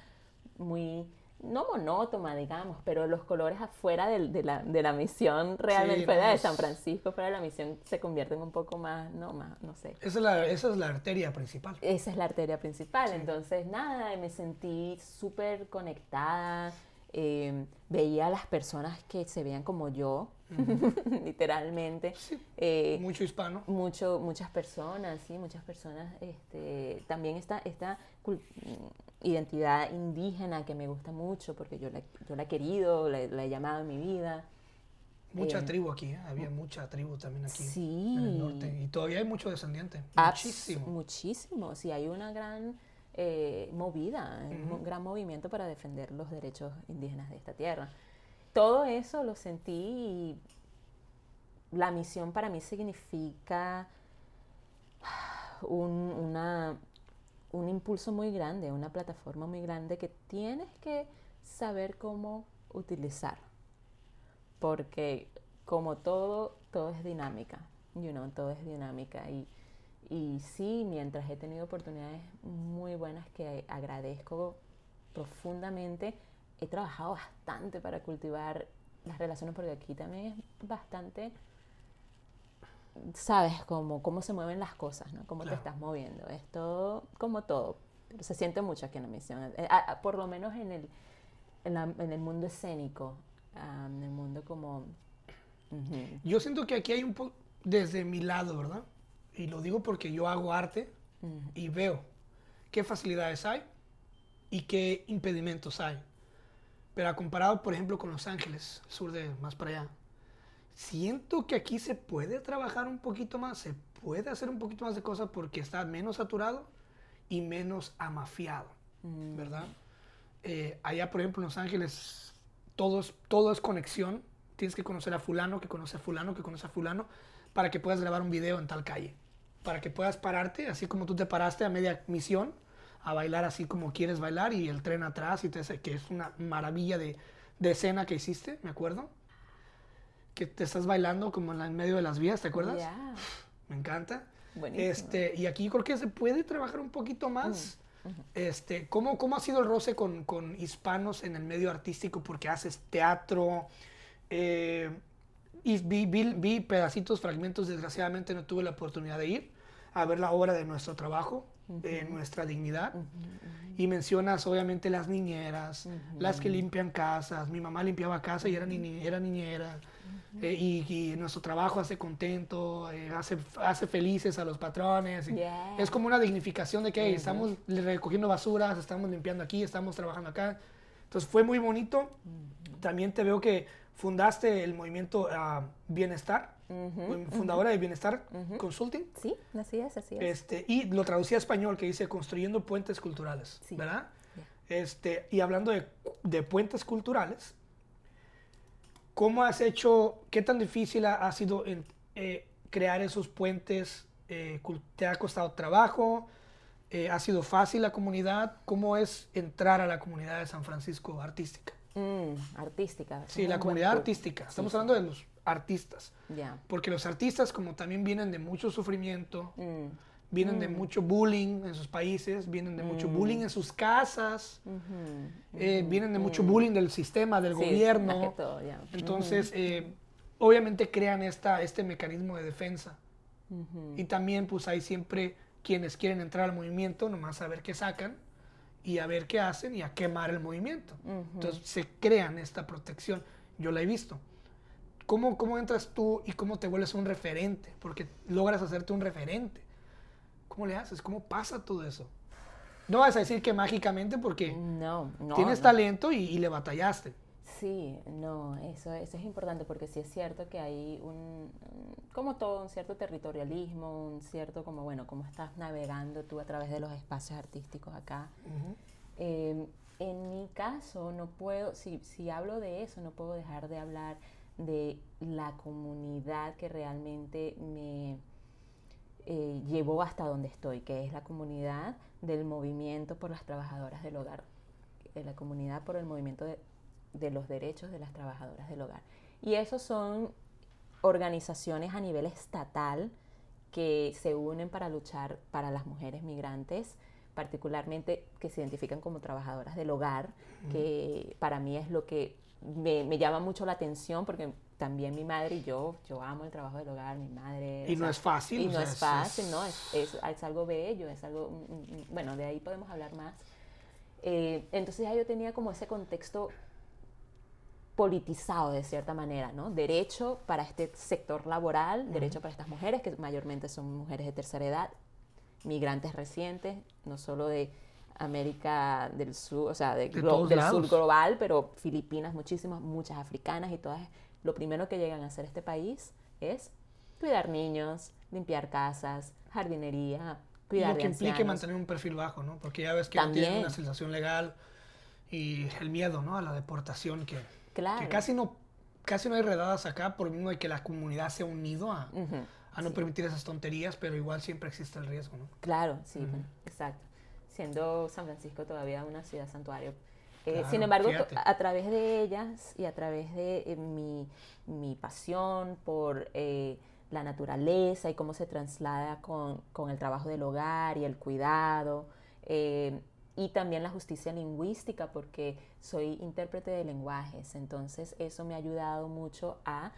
muy no monótona, digamos, pero los colores afuera de, la, de la, misión, realmente fuera de San Francisco, fuera de la misión, se convierten un poco más, no, más, no sé. Esa es la, esa es la arteria principal. Esa es la arteria principal, entonces nada, me sentí súper conectada, em, veía a las personas que se veían como yo, literalmente. Eh, mucho hispano. Mucho, muchas personas, sí, muchas personas. Este, también esta, esta identidad indígena que me gusta mucho porque yo la, yo la he querido, la, he llamado en mi vida. Mucha eh, tribu aquí, ¿eh? había mucha tribu también aquí en el norte. Y todavía hay mucho descendiente. Muchísimo. Muchísimo, sí, hay una gran eh, movida, un gran movimiento para defender los derechos indígenas de esta tierra. Todo eso lo sentí y la misión para mí significa un, una, un impulso muy grande, una plataforma muy grande que tienes que saber cómo utilizar. Porque como todo, todo es dinámica, you know, todo es dinámica. Y, y sí, mientras he tenido oportunidades muy buenas que agradezco profundamente, he trabajado bastante para cultivar las relaciones, porque aquí también es bastante sabes cómo, cómo se mueven las cosas, ¿no? Cómo te estás moviendo. Es todo como todo. Pero se siente mucho aquí en la misión. Eh, por lo menos en el, en, el mundo escénico, en el mundo como... Yo siento que aquí hay un poco, desde mi lado, ¿verdad? Y lo digo porque yo hago arte y veo qué facilidades hay y qué impedimentos hay. Pero comparado, por ejemplo, con Los Ángeles, sur de más para allá, siento que aquí se puede trabajar un poquito más, se puede hacer un poquito más de cosas porque está menos saturado y menos amafiado, mm. ¿verdad? Eh, allá, por ejemplo, en Los Ángeles, todo es, todo es conexión. Tienes que conocer a fulano, que conoce a fulano, que conoce a fulano, para que puedas grabar un video en tal calle. Para que puedas pararte, así como tú te paraste a media misión, a bailar así como quieres bailar y el tren atrás, y te, que es una maravilla de, de escena que hiciste, me acuerdo que te estás bailando como en, medio de las vías, ¿te acuerdas? Me encanta. Este, y aquí creo que se puede trabajar un poquito más. Mm, este, ¿cómo, ¿Cómo ha sido el roce con, con, hispanos en el medio artístico? Porque haces teatro. Eh, y vi, vi, pedacitos, fragmentos, desgraciadamente no tuve la oportunidad de ir a ver la obra de nuestro trabajo, de nuestra dignidad. Y mencionas obviamente las niñeras, las que limpian casas. Mi mamá limpiaba casa y era, era niñera. Eh, y, nuestro trabajo hace contento, eh, hace, hace felices a los patrones. Es como una dignificación de que estamos recogiendo basuras, estamos limpiando aquí, estamos trabajando acá. Entonces fue muy bonito. También te veo que fundaste el movimiento ah, Bienestar, fundadora de Bienestar Consulting. Sí, así es, así es. Este, y lo traducí a español que dice Construyendo Puentes Culturales, ¿verdad? Este, y hablando de, de puentes culturales, ¿Cómo has hecho, qué tan difícil ha, sido eh, crear esos puentes? Eh, ¿Te ha costado trabajo? Eh, ¿Ha sido fácil la comunidad? ¿Cómo es entrar a la comunidad de San Francisco artística? Mm, artística. Sí, la comunidad artística. Estamos hablando de los artistas. Porque los artistas, como también vienen de mucho sufrimiento, mm vienen de mm. mucho bullying en sus países, vienen de mucho mm. bullying en sus casas, eh, vienen de mucho mm. bullying del sistema, del gobierno. Entonces, eh, obviamente crean esta, este mecanismo de defensa. Y también, pues hay siempre quienes quieren entrar al movimiento, nomás a ver qué sacan y a ver qué hacen y a quemar el movimiento. Entonces, se crean esta protección. Yo la he visto. ¿Cómo, ¿Cómo entras tú y cómo te vuelves un referente? Porque logras hacerte un referente ¿Cómo le haces? ¿Cómo pasa todo eso? No vas a decir que mágicamente porque no, tienes talento y, le batallaste. Sí, no, eso, eso es importante porque sí es cierto que hay un, como todo, un cierto territorialismo, un cierto como, bueno, cómo estás navegando tú a través de los espacios artísticos acá. Em, en mi caso, no puedo, si, si hablo de eso, no puedo dejar de hablar de la comunidad que realmente me, eh, llevó hasta donde estoy, que es la comunidad del movimiento por las trabajadoras del hogar, eh, la comunidad por el movimiento de, los derechos de las trabajadoras del hogar. Y esos son organizaciones a nivel estatal que se unen para luchar para las mujeres migrantes, particularmente que se identifican como trabajadoras del hogar, que para mí es lo que me, me, llama mucho la atención porque también mi madre y yo, yo amo el trabajo del hogar, mi madre. Y no es fácil. Y no es fácil, ¿no? Es, es, es, algo bello, es algo, bueno, de ahí podemos hablar más. Eh, entonces ya yo tenía como ese contexto politizado de cierta manera, ¿no? Derecho para este sector laboral, derecho para estas mujeres, que mayormente son mujeres de tercera edad, migrantes recientes, no solo de América del Sur, o sea, de De del lados. sur global, pero Filipinas muchísimas, muchas africanas y todas. Lo primero que llegan a hacer este país es cuidar niños, limpiar casas, jardinería, cuidar Lo que de implique mantener un perfil bajo, ¿no? Porque ya ves que También. tienen una sensación legal y el miedo, ¿no? A la deportación que, Claro. que casi no casi no hay redadas acá por lo mismo de que la comunidad se ha unido a, a no permitir esas tonterías, pero igual siempre existe el riesgo, ¿no? Claro, sí, bueno, exacto. Siendo San Francisco todavía una ciudad santuario. Eh, Claro, sin embargo, fíjate. a través de ellas y a través de eh, mi, mi pasión por eh, la naturaleza y cómo se traslada con, con el trabajo del hogar y el cuidado, y también la justicia lingüística, porque soy intérprete de lenguajes, entonces eso me ha ayudado mucho a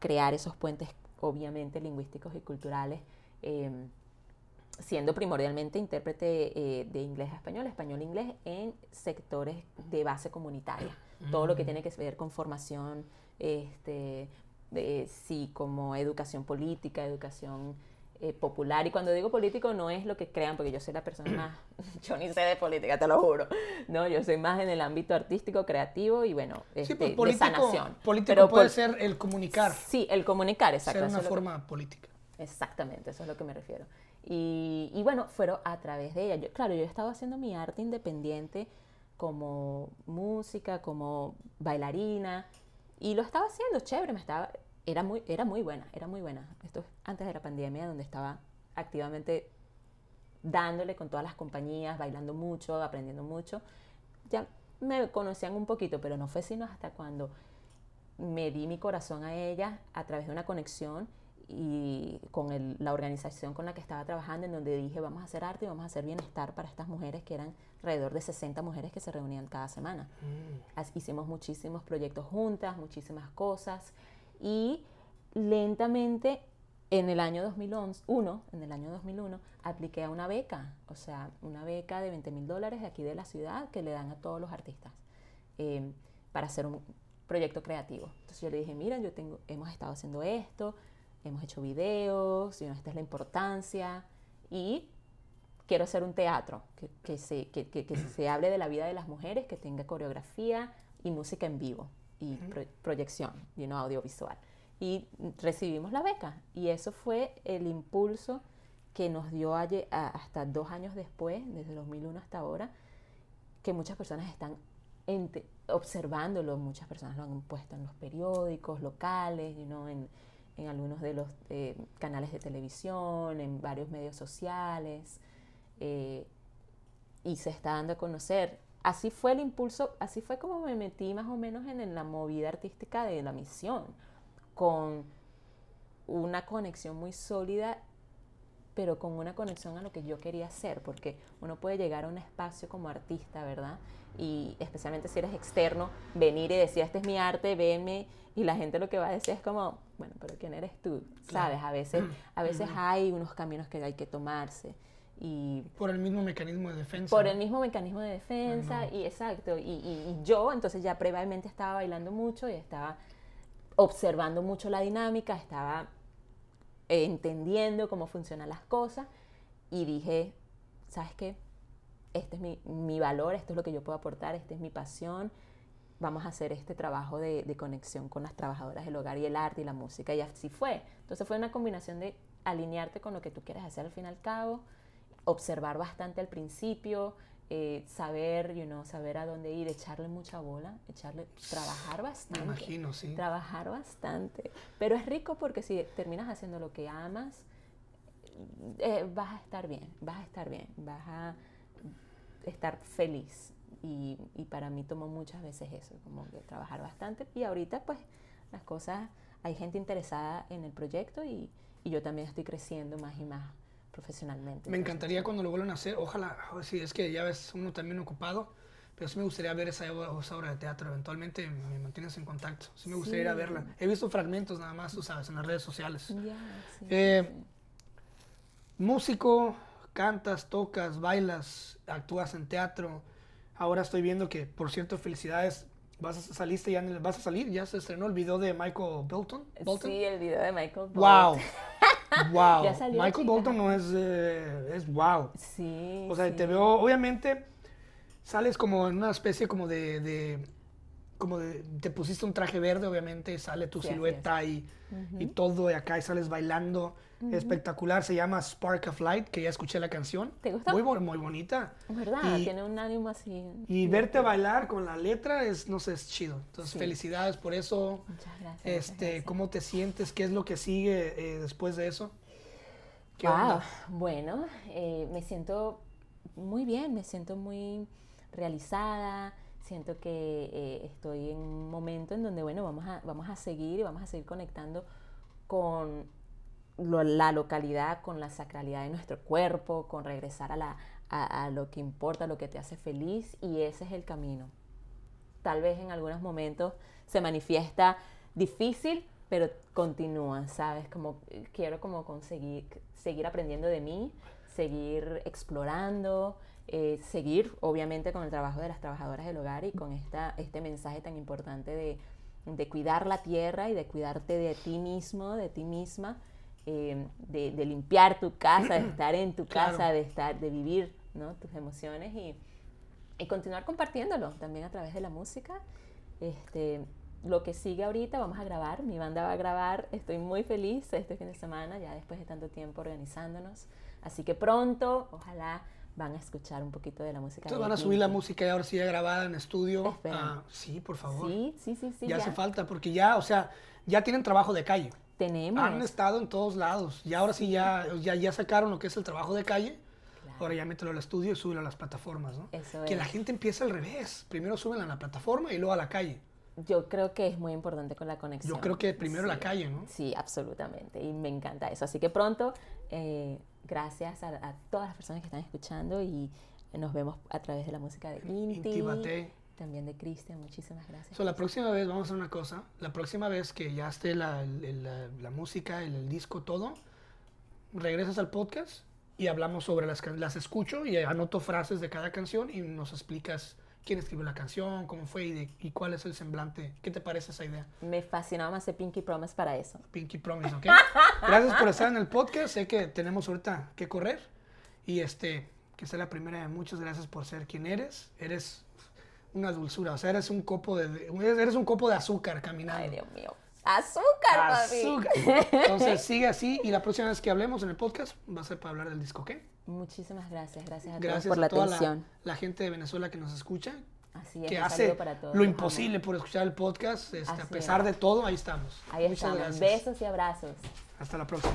crear esos puentes, obviamente, lingüísticos y culturales. Siendo primordialmente intérprete eh, de inglés a español, español a inglés en sectores de base comunitaria. Todo lo que tiene que ver con formación, este, de- sí, como educación política, educación eh, popular. Y cuando digo político no es lo que crean, porque yo soy la persona más, yo ni sé de política, te lo juro. No, yo soy más en el ámbito artístico, creativo y bueno, Sí, este, pues de político, sanación. político Pero puede pol- ser el comunicar, Sí, el comunicar, exacto. ser una que- forma política. Exactamente, eso es a lo que me refiero. Y, bueno, fueron a través de ella. Claro, yo estaba haciendo mi arte independiente como música, como bailarina, y lo estaba haciendo chévere, me estaba, era muy, era muy buena, era muy buena. Esto es antes de la pandemia, donde estaba activamente dándole con todas las compañías, bailando mucho, aprendiendo mucho. Ya me conocían un poquito, pero no fue sino hasta cuando me di mi corazón a ella a través de una conexión y con el- la organización con la que estaba trabajando, en donde dije, vamos a hacer arte y vamos a hacer bienestar para estas mujeres, que eran alrededor de 60 mujeres que se reunían cada semana. As- Hicimos muchísimos proyectos juntas, muchísimas cosas, y lentamente en el año 2001, en el año 2001, apliqué a una beca, o sea, una beca de 20 mil dólares de aquí de la ciudad que le dan a todos los artistas eh, para hacer un proyecto creativo. Entonces yo le dije, mira, yo tengo, hemos estado haciendo esto, hemos hecho videos, y esta es la importancia, y quiero hacer un teatro que, que se, que, que- que se hable de la vida de las mujeres, que tenga coreografía y música en vivo y pro- proyección, you know, audiovisual. Y recibimos la beca y eso fue el impulso que nos dio aye- a- hasta dos años después, desde 2001 hasta ahora, que muchas personas están observándolo, muchas personas lo han puesto en los periódicos locales, you know, en, en algunos de los eh, canales de televisión, en varios medios sociales, eh, y se está dando a conocer. Así fue el impulso, así fue como me metí más o menos en, en la movida artística de la misión, con una conexión muy sólida pero con una conexión a lo que yo quería hacer, porque uno puede llegar a un espacio como artista, ¿verdad? Y especialmente si eres externo, venir y decir, este es mi arte, venme, y la gente lo que va a decir es como, bueno, pero ¿quién eres tú? ¿Sabes? A veces, a veces hay unos caminos que hay que tomarse. Y Por el mismo mecanismo de defensa. por el mismo mecanismo de defensa, no. y exacto, y, y- y yo entonces ya previamente estaba bailando mucho y estaba observando mucho la dinámica, estaba entendiendo cómo funcionan las cosas y dije, ¿sabes qué? Este es mi, mi valor, esto es lo que yo puedo aportar, esta es mi pasión, vamos a hacer este trabajo de, de conexión con las trabajadoras del hogar y el arte y la música, y así fue. Entonces fue una combinación de alinearte con lo que tú quieres hacer al fin y al cabo, observar bastante al principio, eh, saber, you know, saber a dónde ir, echarle mucha bola, echarle, trabajar Me bastante. imagino, sí. Trabajar bastante. Pero es rico porque si terminas haciendo lo que amas, eh, vas a estar bien, vas a estar bien, vas a estar feliz. Y, y para mí tomó muchas veces eso, como que trabajar bastante. Y ahorita pues las cosas hay gente interesada en el proyecto y, y yo también estoy creciendo más y más profesionalmente. Me encantaría cuando lo vuelvan a hacer, ojalá, si es que ya ves uno también ocupado, pero sí me gustaría ver esa, esa obra de teatro, eventualmente me mantienes en contacto, sí me gustaría ir a verla. He visto fragmentos nada más, tú sabes, en las redes sociales. Eh, músico, cantas, tocas, bailas, actúas en teatro. Ahora estoy viendo que, por cierto, felicidades, vas a, saliste ya, vas a salir, ya se estrenó el video de Michael Bolton. Sí, el video de Michael Bolton. Wow. wow. Michael Bolton no es, eh, es wow. Sí. O sea, te veo, obviamente, sales como en una especie como de, como de, te pusiste un traje verde, obviamente, sale tu silueta y, y, todo, y acá y sales bailando. Espectacular, se llama Spark of Light, que ya escuché la canción. ¿Te gusta? Muy, muy bonita. ¿Verdad? Tiene un ánimo así. Y verte bailar con la letra es, no sé, es chido. Entonces, felicidades por eso. Muchas gracias. Este, ¿Cómo te sientes? ¿Qué es lo que sigue eh, después de eso? wow. Bueno, eh, me siento muy bien, me siento muy realizada, siento que eh, estoy en un momento en donde, bueno, vamos a, vamos a seguir y vamos a seguir conectando con la localidad, con la sacralidad de nuestro cuerpo, con regresar a, la, a, lo que importa, lo que te hace feliz y ese es el camino. Tal vez en algunos momentos se manifiesta difícil, pero continúa, ¿sabes? Como quiero como conseguir seguir aprendiendo de mí, seguir explorando, eh, seguir obviamente con el trabajo de las trabajadoras del hogar y con esta, este mensaje tan importante de, de cuidar la tierra y de cuidarte de ti mismo, de ti misma, eh, de, de, limpiar tu casa, de estar en tu casa, de, estar, de vivir ¿no? tus emociones y, y, continuar compartiéndolo también a través de la música. Este, lo que sigue ahorita, vamos a grabar, mi banda va a grabar, estoy muy feliz este fin de semana, ya después de tanto tiempo organizándonos. Así que pronto, ojalá van a escuchar un poquito de la música. Entonces van a subir la música y ahora sí ya grabada en estudio. Ah, sí, por favor. Sí, sí, sí, sí. Ya, hace falta, porque ya, o sea, ya tienen trabajo de calle. Tenemos. Han estado en todos lados. Y ahora sí, ya, ya, ya sacaron lo que es el trabajo de calle. Ahora ya mételo al estudio y súbelo a las plataformas, ¿no? Eso que la gente empieza al revés. Primero suben a la plataforma y luego a la calle. Yo creo que es muy importante con la conexión. Yo creo que primero la calle, ¿no? Sí, absolutamente. Y me encanta eso. Así que pronto, eh, gracias a, a, todas las personas que están escuchando y nos vemos a través de la música de Inti. También de Cristian, muchísimas gracias. la próxima vez, vamos a hacer una cosa, la próxima vez que ya esté la, la, la música, el, el, disco, todo, regresas al podcast y hablamos sobre las las escucho y anoto frases de cada canción y nos explicas quién escribió la canción, cómo fue y, y, cuál es el semblante. ¿Qué te parece esa idea? Me fascinaba más hacer Pinky Promise para eso. Pinky Promise, ¿ok? Gracias por estar en el podcast. Sé que tenemos ahorita que correr y este, que sea la primera. Muchas gracias por ser quien eres. Eres una dulzura, o sea, eres un copo de, eres un copo de azúcar caminando. Ay, Dios mío. Azúcar, azúcar. papi. Entonces sigue así y la próxima vez que hablemos en el podcast va a ser para hablar del disco, ¿ok? Muchísimas gracias, gracias a gracias todos por la toda atención. La, la, gente de Venezuela que nos escucha. Así es, que hace para todos lo imposible por escuchar el podcast. Este, a pesar es. de todo, ahí estamos. Ahí Muchas estamos. Gracias. Besos y abrazos. Hasta la próxima.